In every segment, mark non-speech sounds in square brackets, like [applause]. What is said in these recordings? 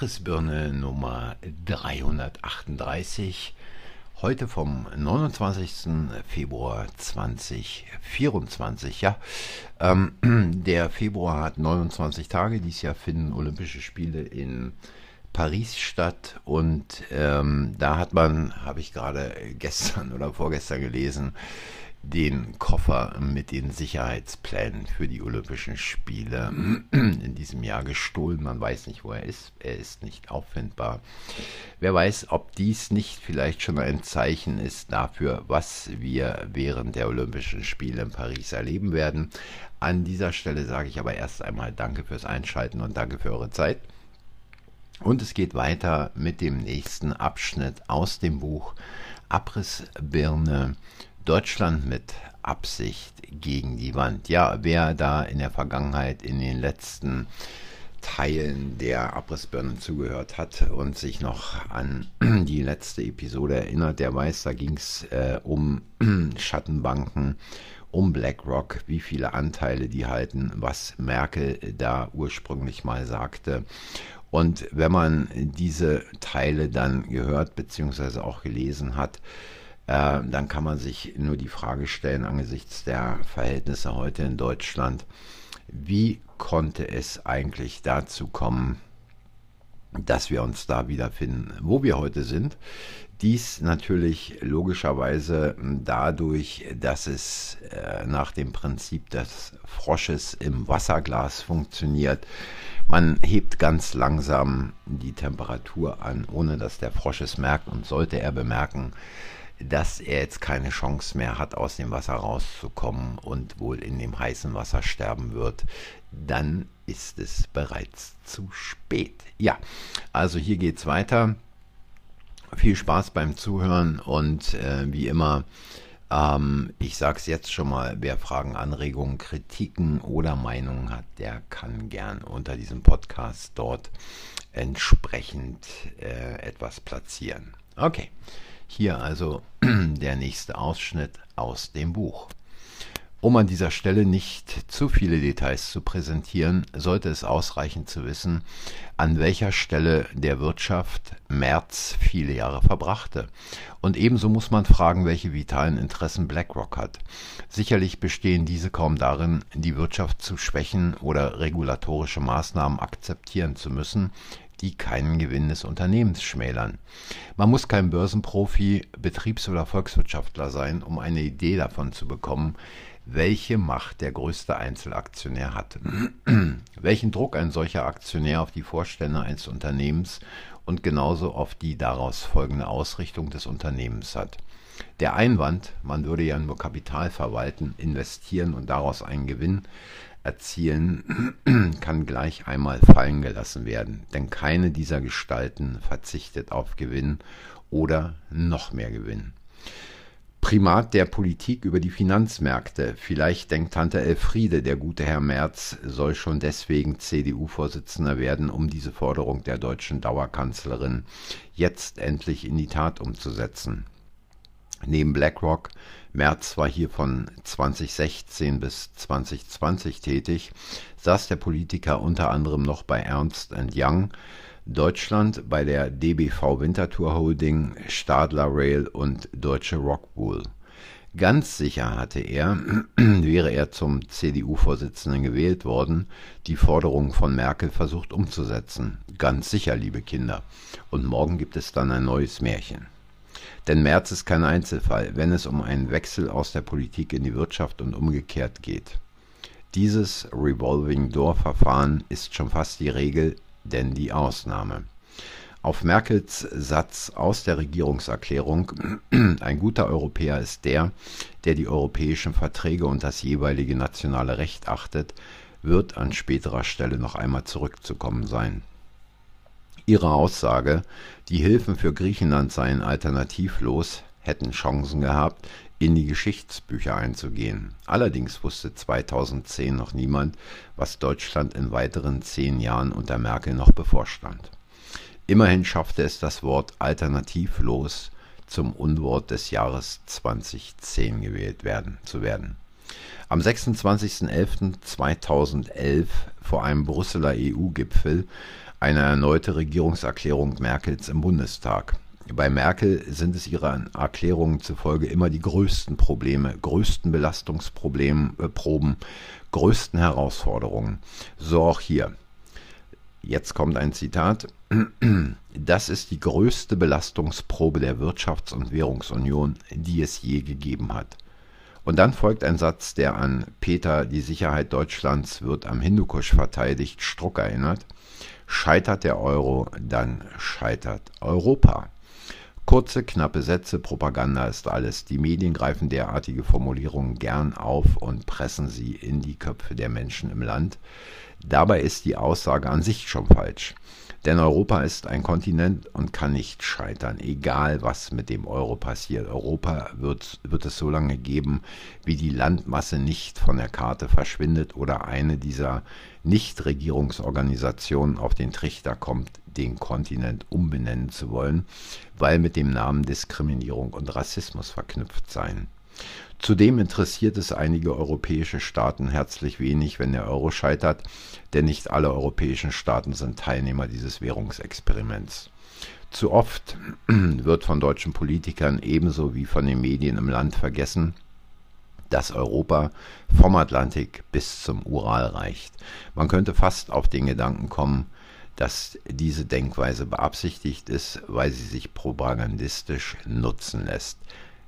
Abrissbirne Nummer 338. Heute vom 29. Februar 2024. Ja, ähm, [clears throat] der Februar hat 29 Tage. Dies Jahr finden Olympische Spiele in Paris statt und ähm, da hat man, habe ich gerade gestern oder vorgestern gelesen, den Koffer mit den Sicherheitsplänen für die Olympischen Spiele [clears throat] in diesem Jahr gestohlen. Man weiß nicht, wo er ist. Er ist nicht auffindbar. Wer weiß, ob dies nicht vielleicht schon ein Zeichen ist dafür, was wir während der Olympischen Spiele in Paris erleben werden. An dieser Stelle sage ich aber erst einmal Danke fürs Einschalten und danke für eure Zeit. Und es geht weiter mit dem nächsten Abschnitt aus dem Buch Abrissbirne Deutschland mit Absicht gegen die Wand. Ja, wer da in der Vergangenheit in den letzten Teilen der Abrissbirnen zugehört hat und sich noch an [clears throat] die letzte Episode erinnert, der weiß, da ging es äh, um [clears throat] Schattenbanken, um BlackRock, wie viele Anteile die halten, was Merkel da ursprünglich mal sagte. Und wenn man diese Teile dann gehört bzw. auch gelesen hat, äh, dann kann man sich nur die Frage stellen angesichts der Verhältnisse heute in Deutschland, wie konnte es eigentlich dazu kommen, dass wir uns da wiederfinden, wo wir heute sind. Dies natürlich logischerweise dadurch, dass es äh, nach dem Prinzip des Frosches im Wasserglas funktioniert. Man hebt ganz langsam die Temperatur an, ohne dass der Frosch es merkt und sollte er bemerken, dass er jetzt keine Chance mehr hat, aus dem Wasser rauszukommen und wohl in dem heißen Wasser sterben wird, dann ist es bereits zu spät. Ja, also hier geht es weiter. Viel Spaß beim Zuhören und äh, wie immer, ähm, ich sage es jetzt schon mal, wer Fragen, Anregungen, Kritiken oder Meinungen hat, der kann gern unter diesem Podcast dort entsprechend äh, etwas platzieren. Okay. Hier also [clears throat] der nächste Ausschnitt aus dem Buch. Um an dieser Stelle nicht zu viele Details zu präsentieren, sollte es ausreichen zu wissen, an welcher Stelle der Wirtschaft Merz viele Jahre verbrachte. Und ebenso muss man fragen, welche vitalen Interessen BlackRock hat. Sicherlich bestehen diese kaum darin, die Wirtschaft zu schwächen oder regulatorische Maßnahmen akzeptieren zu müssen, die keinen Gewinn des Unternehmens schmälern. Man muss kein Börsenprofi, Betriebs- oder Volkswirtschaftler sein, um eine Idee davon zu bekommen, welche Macht der größte Einzelaktionär hat. [clears throat] Welchen Druck ein solcher Aktionär auf die Vorstände eines Unternehmens und genauso auf die daraus folgende Ausrichtung des Unternehmens hat. Der Einwand, man würde ja nur Kapital verwalten, investieren und daraus einen Gewinn erzielen, [clears throat] kann gleich einmal fallen gelassen werden, denn keine dieser Gestalten verzichtet auf Gewinn oder noch mehr Gewinn. Primat der Politik über die Finanzmärkte. Vielleicht denkt Tante Elfriede, der gute Herr Merz soll schon deswegen CDU-Vorsitzender werden, um diese Forderung der deutschen Dauerkanzlerin jetzt endlich in die Tat umzusetzen. Neben BlackRock Merz war hier von 2016 bis 2020 tätig, saß der Politiker unter anderem noch bei Ernst Young, Deutschland bei der DBV Winterthur Holding, Stadler Rail und Deutsche Rockwool. Ganz sicher hatte er, [clears throat] wäre er zum CDU-Vorsitzenden gewählt worden, die Forderungen von Merkel versucht umzusetzen. Ganz sicher, liebe Kinder. Und morgen gibt es dann ein neues Märchen. Denn Merz ist kein Einzelfall, wenn es um einen Wechsel aus der Politik in die Wirtschaft und umgekehrt geht. Dieses Revolving Door Verfahren ist schon fast die Regel, denn die Ausnahme. Auf Merkels Satz aus der Regierungserklärung, [clears throat] ein guter Europäer ist der, der die europäischen Verträge und das jeweilige nationale Recht achtet, wird an späterer Stelle noch einmal zurückzukommen sein. Ihre Aussage, die Hilfen für Griechenland seien alternativlos, hätten Chancen gehabt, in die Geschichtsbücher einzugehen. Allerdings wusste 2010 noch niemand, was Deutschland in weiteren zehn Jahren unter Merkel noch bevorstand. Immerhin schaffte es das Wort alternativlos zum Unwort des Jahres 2010 gewählt werden, zu werden. Am 26.11.2011 vor einem Brüsseler EU-Gipfel eine erneute Regierungserklärung Merkels im Bundestag. Bei Merkel sind es ihren Erklärungen zufolge immer die größten Probleme, größten Belastungsproben, äh, größten Herausforderungen. So auch hier. Jetzt kommt ein Zitat. [clears throat] Das ist die größte Belastungsprobe der Wirtschafts- und Währungsunion, die es je gegeben hat. Und dann folgt ein Satz, der an Peter, die Sicherheit Deutschlands wird am Hindukusch verteidigt, Struck erinnert. Scheitert der Euro, dann scheitert Europa. Kurze, knappe Sätze, Propaganda ist alles. Die Medien greifen derartige Formulierungen gern auf und pressen sie in die Köpfe der Menschen im Land. Dabei ist die Aussage an sich schon falsch. Denn Europa ist ein Kontinent und kann nicht scheitern, egal was mit dem Euro passiert. Europa wird, wird es so lange geben, wie die Landmasse nicht von der Karte verschwindet oder eine dieser Nichtregierungsorganisationen auf den Trichter kommt, den Kontinent umbenennen zu wollen, weil mit dem Namen Diskriminierung und Rassismus verknüpft seien. Zudem interessiert es einige europäische Staaten herzlich wenig, wenn der Euro scheitert, denn nicht alle europäischen Staaten sind Teilnehmer dieses Währungsexperiments. Zu oft [clears throat] wird von deutschen Politikern ebenso wie von den Medien im Land vergessen, dass Europa vom Atlantik bis zum Ural reicht. Man könnte fast auf den Gedanken kommen, dass diese Denkweise beabsichtigt ist, weil sie sich propagandistisch nutzen lässt.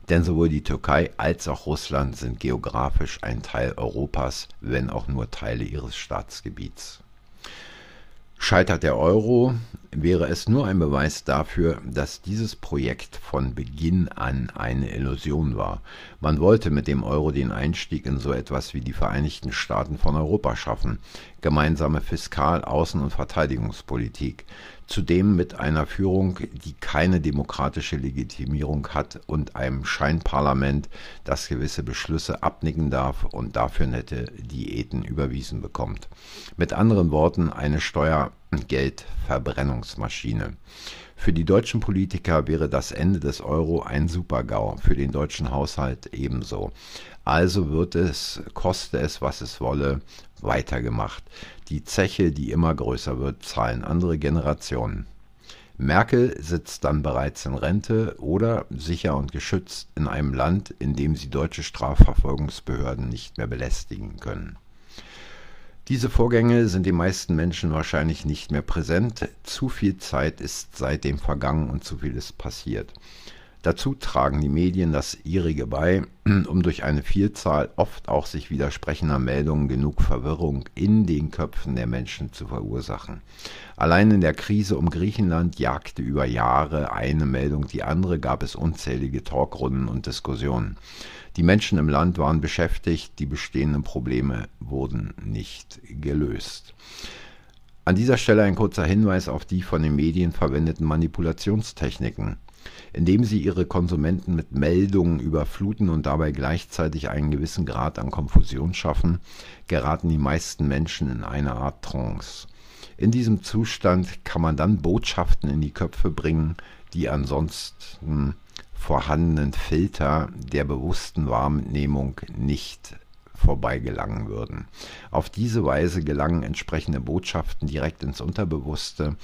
Denn sowohl die Türkei als auch Russland sind geografisch ein Teil Europas, wenn auch nur Teile ihres Staatsgebiets. Scheitert der Euro, wäre es nur ein Beweis dafür, dass dieses Projekt von Beginn an eine Illusion war. Man wollte mit dem Euro den Einstieg in so etwas wie die Vereinigten Staaten von Europa schaffen, gemeinsame Fiskal-, Außen- und Verteidigungspolitik, zudem mit einer Führung, die keine demokratische Legitimierung hat und einem Scheinparlament, das gewisse Beschlüsse abnicken darf und dafür nette Diäten überwiesen bekommt. Mit anderen Worten eine Steuergeldverbrennungsmaschine. Für die deutschen Politiker wäre das Ende des Euro ein Supergau, für den deutschen Haushalt ebenso. Also wird es, koste es, was es wolle, weitergemacht. Die Zeche, die immer größer wird, zahlen andere Generationen. Merkel sitzt dann bereits in Rente oder sicher und geschützt in einem Land, in dem sie deutsche Strafverfolgungsbehörden nicht mehr belästigen können. Diese Vorgänge sind den meisten Menschen wahrscheinlich nicht mehr präsent. Zu viel Zeit ist seitdem vergangen und zu viel ist passiert. Dazu tragen die Medien das ihrige bei, [clears throat] um durch eine Vielzahl oft auch sich widersprechender Meldungen genug Verwirrung in den Köpfen der Menschen zu verursachen. Allein in der Krise um Griechenland jagte über Jahre eine Meldung die andere, gab es unzählige Talkrunden und Diskussionen. Die Menschen im Land waren beschäftigt, die bestehenden Probleme wurden nicht gelöst. An dieser Stelle ein kurzer Hinweis auf die von den Medien verwendeten Manipulationstechniken. Indem sie ihre Konsumenten mit Meldungen überfluten und dabei gleichzeitig einen gewissen Grad an Konfusion schaffen, geraten die meisten Menschen in eine Art Trance. In diesem Zustand kann man dann Botschaften in die Köpfe bringen, die ansonsten vorhandenen Filter der bewussten Wahrnehmung nicht vorbeigelangen würden. Auf diese Weise gelangen entsprechende Botschaften direkt ins Unterbewusste,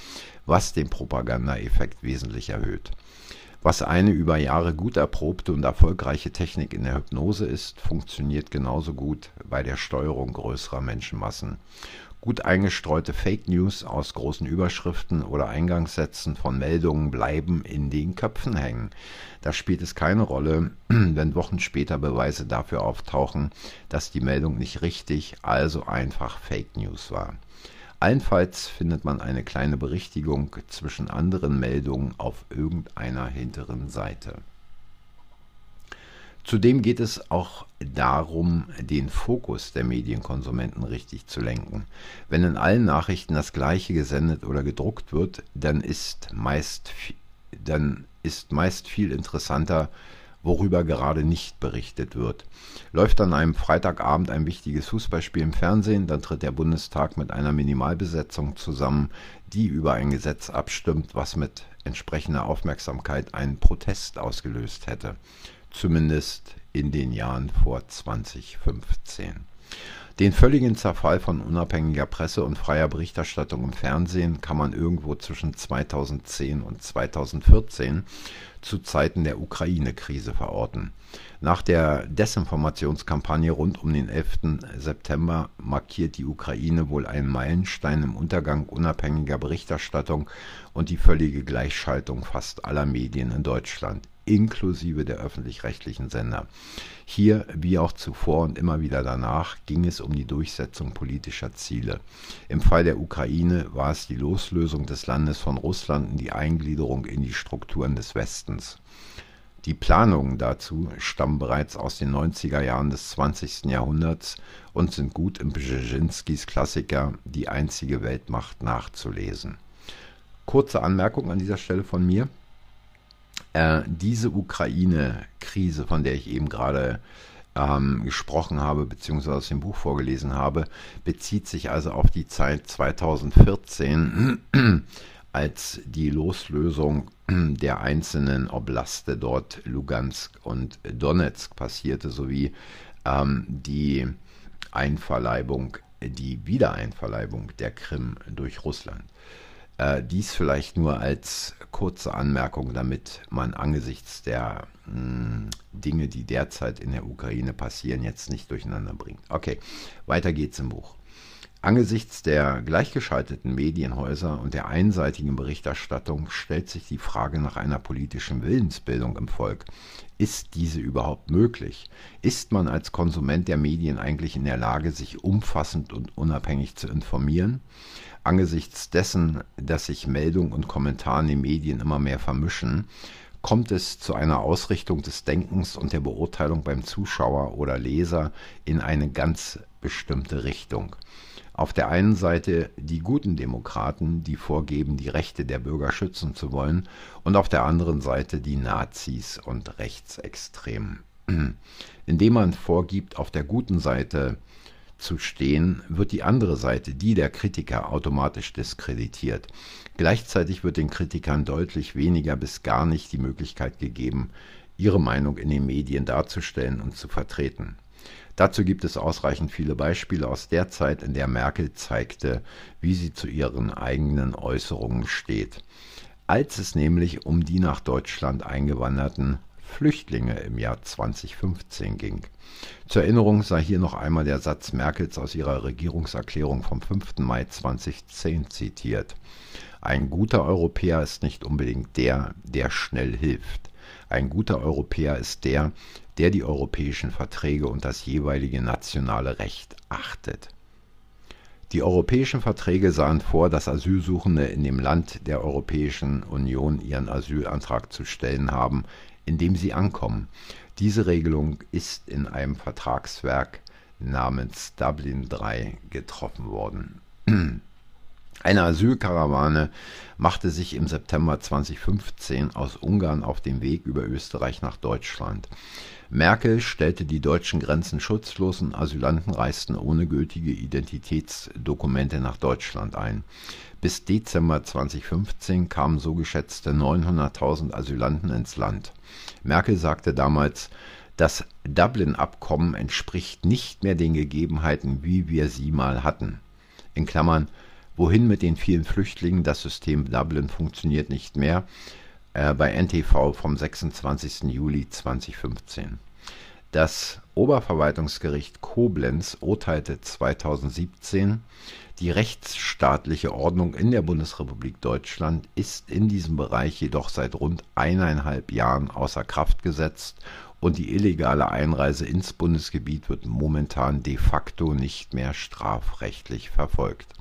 was den Propagandaeffekt wesentlich erhöht. Was eine über Jahre gut erprobte und erfolgreiche Technik in der Hypnose ist, funktioniert genauso gut bei der Steuerung größerer Menschenmassen. Gut eingestreute Fake News aus großen Überschriften oder Eingangssätzen von Meldungen bleiben in den Köpfen hängen. Da spielt es keine Rolle, [clears throat] wenn Wochen später Beweise dafür auftauchen, dass die Meldung nicht richtig, also einfach Fake News war. Allenfalls findet man eine kleine Berichtigung zwischen anderen Meldungen auf irgendeiner hinteren Seite. Zudem geht es auch darum, den Fokus der Medienkonsumenten richtig zu lenken. Wenn in allen Nachrichten das gleiche gesendet oder gedruckt wird, dann ist meist, dann ist meist viel interessanter, worüber gerade nicht berichtet wird. Läuft an einem Freitagabend ein wichtiges Fußballspiel im Fernsehen, dann tritt der Bundestag mit einer Minimalbesetzung zusammen, die über ein Gesetz abstimmt, was mit entsprechender Aufmerksamkeit einen Protest ausgelöst hätte. Zumindest in den Jahren vor 2015. Den völligen Zerfall von unabhängiger Presse und freier Berichterstattung im Fernsehen kann man irgendwo zwischen 2010 und 2014 zu Zeiten der Ukraine-Krise verorten. Nach der Desinformationskampagne rund um den 11. September markiert die Ukraine wohl einen Meilenstein im Untergang unabhängiger Berichterstattung und die völlige Gleichschaltung fast aller Medien in Deutschland inklusive der öffentlich-rechtlichen Sender. Hier, wie auch zuvor und immer wieder danach, ging es um die Durchsetzung politischer Ziele. Im Fall der Ukraine war es die Loslösung des Landes von Russland und die Eingliederung in die Strukturen des Westens. Die Planungen dazu stammen bereits aus den 90er Jahren des 20. Jahrhunderts und sind gut im Brzezinskis Klassiker Die einzige Weltmacht nachzulesen. Kurze Anmerkung an dieser Stelle von mir. Äh, diese Ukraine-Krise, von der ich eben gerade ähm, gesprochen habe, beziehungsweise aus dem Buch vorgelesen habe, bezieht sich also auf die Zeit 2014, [clears throat] als die Loslösung [clears throat] der einzelnen Oblaste dort Lugansk und Donetsk passierte, sowie ähm, die Einverleibung, die Wiedereinverleibung der Krim durch Russland. Äh, dies vielleicht nur als kurze Anmerkung, damit man angesichts der mh, hm, Dinge, die derzeit in der Ukraine passieren, jetzt nicht durcheinander bringt. Okay, weiter geht's im Buch. Angesichts der gleichgeschalteten Medienhäuser und der einseitigen Berichterstattung stellt sich die Frage nach einer politischen Willensbildung im Volk. Ist diese überhaupt möglich? Ist man als Konsument der Medien eigentlich in der Lage, sich umfassend und unabhängig zu informieren? Angesichts dessen, dass sich Meldung und Kommentar in den Medien immer mehr vermischen, kommt es zu einer Ausrichtung des Denkens und der Beurteilung beim Zuschauer oder Leser in eine ganz bestimmte Richtung. Auf der einen Seite die guten Demokraten, die vorgeben, die Rechte der Bürger schützen zu wollen, und auf der anderen Seite die Nazis und Rechtsextremen. Indem man vorgibt, auf der guten Seite zu stehen, wird die andere Seite, die der Kritiker, automatisch diskreditiert. Gleichzeitig wird den Kritikern deutlich weniger bis gar nicht die Möglichkeit gegeben, ihre Meinung in den Medien darzustellen und zu vertreten. Dazu gibt es ausreichend viele Beispiele aus der Zeit, in der Merkel zeigte, wie sie zu ihren eigenen Äußerungen steht. Als es nämlich um die nach Deutschland eingewanderten Flüchtlinge im Jahr 2015 ging. Zur Erinnerung sei hier noch einmal der Satz Merkels aus ihrer Regierungserklärung vom 5. Mai 2010 zitiert. Ein guter Europäer ist nicht unbedingt der, der schnell hilft. Ein guter Europäer ist der, der die europäischen Verträge und das jeweilige nationale Recht achtet. Die europäischen Verträge sahen vor, dass Asylsuchende in dem Land der Europäischen Union ihren Asylantrag zu stellen haben, in dem sie ankommen. Diese Regelung ist in einem Vertragswerk namens Dublin III getroffen worden. [clears throat] Eine Asylkarawane machte sich im September 2015 aus Ungarn auf den Weg über Österreich nach Deutschland. Merkel stellte die deutschen Grenzen schutzlos und Asylanten reisten ohne gültige Identitätsdokumente nach Deutschland ein. Bis Dezember 2015 kamen so geschätzte 900.000 Asylanten ins Land. Merkel sagte damals, das Dublin-Abkommen entspricht nicht mehr den Gegebenheiten, wie wir sie mal hatten. In Klammern, wohin mit den vielen Flüchtlingen, das System Dublin funktioniert nicht mehr, äh, bei NTV vom 26. Juli 2015. Das Oberverwaltungsgericht Koblenz urteilte 2017, die rechtsstaatliche Ordnung in der Bundesrepublik Deutschland ist in diesem Bereich jedoch seit rund eineinhalb Jahren außer Kraft gesetzt und die illegale Einreise ins Bundesgebiet wird momentan de facto nicht mehr strafrechtlich verfolgt.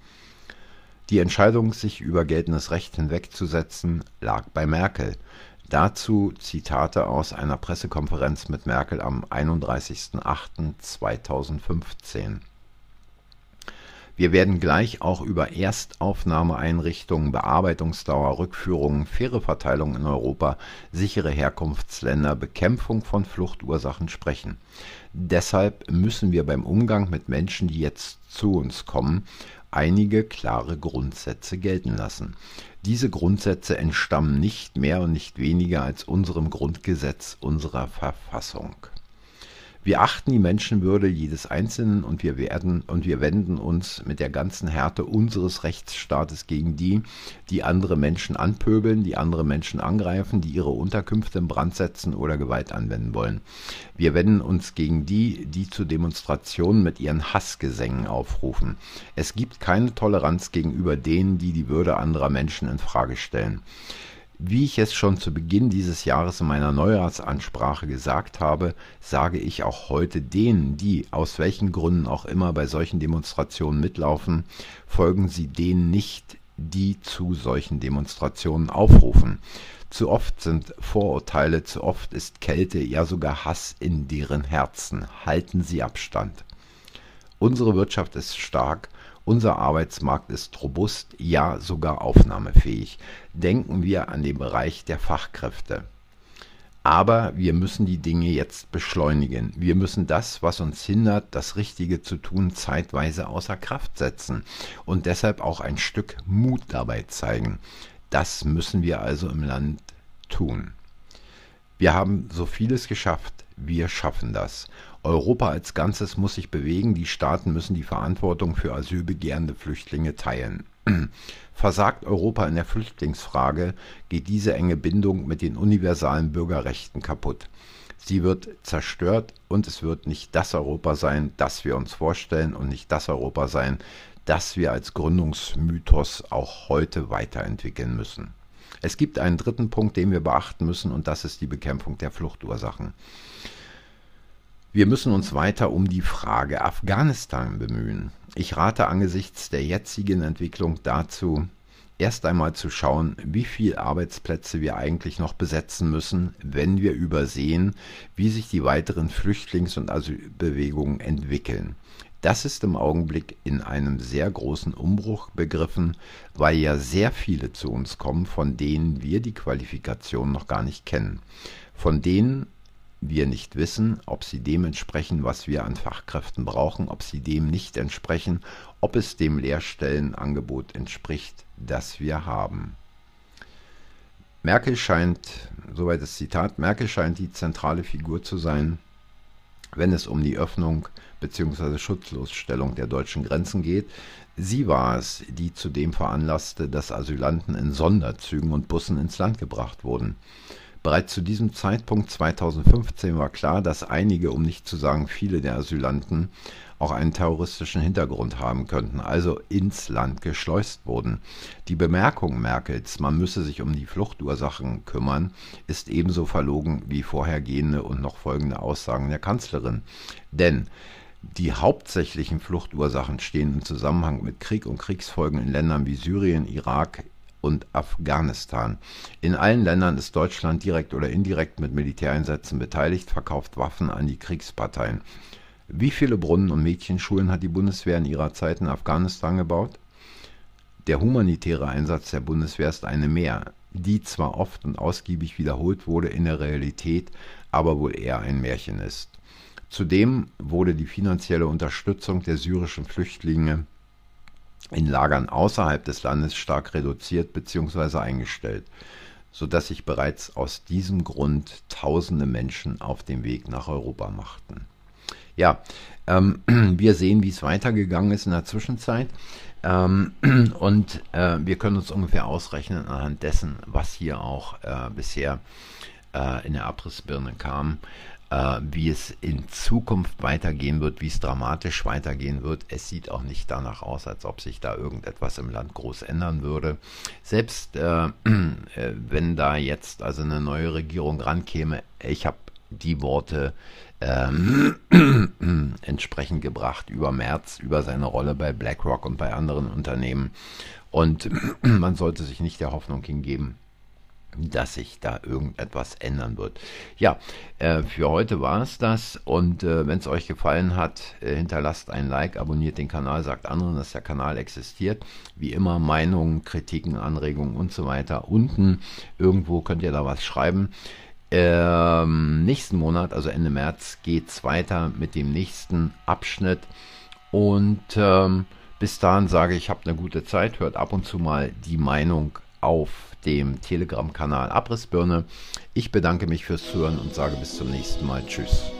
Die Entscheidung, sich über geltendes Recht hinwegzusetzen, lag bei Merkel. Dazu Zitate aus einer Pressekonferenz mit Merkel am 31.08.2015. Wir werden gleich auch über Erstaufnahmeeinrichtungen, Bearbeitungsdauer, Rückführungen, faire Verteilung in Europa, sichere Herkunftsländer, Bekämpfung von Fluchtursachen sprechen. Deshalb müssen wir beim Umgang mit Menschen, die jetzt zu uns kommen, einige klare Grundsätze gelten lassen. Diese Grundsätze entstammen nicht mehr und nicht weniger als unserem Grundgesetz unserer Verfassung. Wir achten die Menschenwürde jedes Einzelnen und wir werden und wir wenden uns mit der ganzen Härte unseres Rechtsstaates gegen die, die andere Menschen anpöbeln, die andere Menschen angreifen, die ihre Unterkünfte in Brand setzen oder Gewalt anwenden wollen. Wir wenden uns gegen die, die zu Demonstrationen mit ihren Hassgesängen aufrufen. Es gibt keine Toleranz gegenüber denen, die die Würde anderer Menschen in Frage stellen. Wie ich es schon zu Beginn dieses Jahres in meiner Neujahrsansprache gesagt habe, sage ich auch heute denen, die aus welchen Gründen auch immer bei solchen Demonstrationen mitlaufen, folgen Sie denen nicht, die zu solchen Demonstrationen aufrufen. Zu oft sind Vorurteile, zu oft ist Kälte, ja sogar Hass in deren Herzen. Halten Sie Abstand. Unsere Wirtschaft ist stark unser Arbeitsmarkt ist robust, ja sogar aufnahmefähig. Denken wir an den Bereich der Fachkräfte. Aber wir müssen die Dinge jetzt beschleunigen. Wir müssen das, was uns hindert, das Richtige zu tun, zeitweise außer Kraft setzen und deshalb auch ein Stück Mut dabei zeigen. Das müssen wir also im Land tun. Wir haben so vieles geschafft. Wir schaffen das. Europa als Ganzes muss sich bewegen, die Staaten müssen die Verantwortung für asylbegehrende Flüchtlinge teilen. [clears throat] Versagt Europa in der Flüchtlingsfrage, geht diese enge Bindung mit den universalen Bürgerrechten kaputt. Sie wird zerstört und es wird nicht das Europa sein, das wir uns vorstellen und nicht das Europa sein, das wir als Gründungsmythos auch heute weiterentwickeln müssen. Es gibt einen dritten Punkt, den wir beachten müssen, und das ist die Bekämpfung der Fluchtursachen. Wir müssen uns weiter um die Frage Afghanistan bemühen. Ich rate angesichts der jetzigen Entwicklung dazu, erst einmal zu schauen, wie viele Arbeitsplätze wir eigentlich noch besetzen müssen, wenn wir übersehen, wie sich die weiteren Flüchtlings- und Asylbewegungen entwickeln. Das ist im Augenblick in einem sehr großen Umbruch begriffen, weil ja sehr viele zu uns kommen, von denen wir die Qualifikation noch gar nicht kennen, von denen wir nicht wissen, ob sie dem entsprechen, was wir an Fachkräften brauchen, ob sie dem nicht entsprechen, ob es dem Lehrstellenangebot entspricht, das wir haben. Merkel scheint, soweit das Zitat, Merkel scheint die zentrale Figur zu sein, wenn es um die Öffnung bzw. Schutzlosstellung der deutschen Grenzen geht. Sie war es, die zudem veranlasste, dass Asylanten in Sonderzügen und Bussen ins Land gebracht wurden. Bereits zu diesem Zeitpunkt 2015 war klar, dass einige, um nicht zu sagen viele der Asylanten, auch einen terroristischen Hintergrund haben könnten, also ins Land geschleust wurden. Die Bemerkung Merkels, man müsse sich um die Fluchtursachen kümmern, ist ebenso verlogen wie vorhergehende und noch folgende Aussagen der Kanzlerin. Denn die hauptsächlichen Fluchtursachen stehen im Zusammenhang mit Krieg und Kriegsfolgen in Ländern wie Syrien, Irak, und Afghanistan. In allen Ländern ist Deutschland direkt oder indirekt mit Militäreinsätzen beteiligt, verkauft Waffen an die Kriegsparteien. Wie viele Brunnen und Mädchenschulen hat die Bundeswehr in ihrer Zeit in Afghanistan gebaut? Der humanitäre Einsatz der Bundeswehr ist eine mehr, die zwar oft und ausgiebig wiederholt wurde, in der Realität aber wohl eher ein Märchen ist. Zudem wurde die finanzielle Unterstützung der syrischen Flüchtlinge in Lagern außerhalb des Landes stark reduziert bzw. eingestellt, sodass sich bereits aus diesem Grund tausende Menschen auf den Weg nach Europa machten. Ja, ähm, [clears throat] wir sehen, wie es weitergegangen ist in der Zwischenzeit. Ähm, [clears throat] und äh, wir können uns ungefähr ausrechnen anhand dessen, was hier auch äh, bisher äh, in der Abrissbirne kam, wie es in Zukunft weitergehen wird, wie es dramatisch weitergehen wird. Es sieht auch nicht danach aus, als ob sich da irgendetwas im Land groß ändern würde. Selbst äh, [clears throat] äh, wenn da jetzt also eine neue Regierung rankäme, ich habe die Worte ähm, [clears throat] entsprechend gebracht über Merz, über seine Rolle bei BlackRock und bei anderen Unternehmen. Und [clears throat] man sollte sich nicht der Hoffnung hingeben, dass sich da irgendetwas ändern wird. Ja, äh, für heute war es das und äh, wenn es euch gefallen hat, äh, hinterlasst ein Like, abonniert den Kanal, sagt anderen, dass der Kanal existiert. Wie immer Meinungen, Kritiken, Anregungen und so weiter. Unten irgendwo könnt ihr da was schreiben. Ähm, nächsten Monat, also Ende März, geht es weiter mit dem nächsten Abschnitt und ähm, bis dahin sage ich, habt eine gute Zeit, hört ab und zu mal die Meinung auf dem Telegram-Kanal Abrissbirne. Ich bedanke mich fürs Zuhören und sage bis zum nächsten Mal. Tschüss.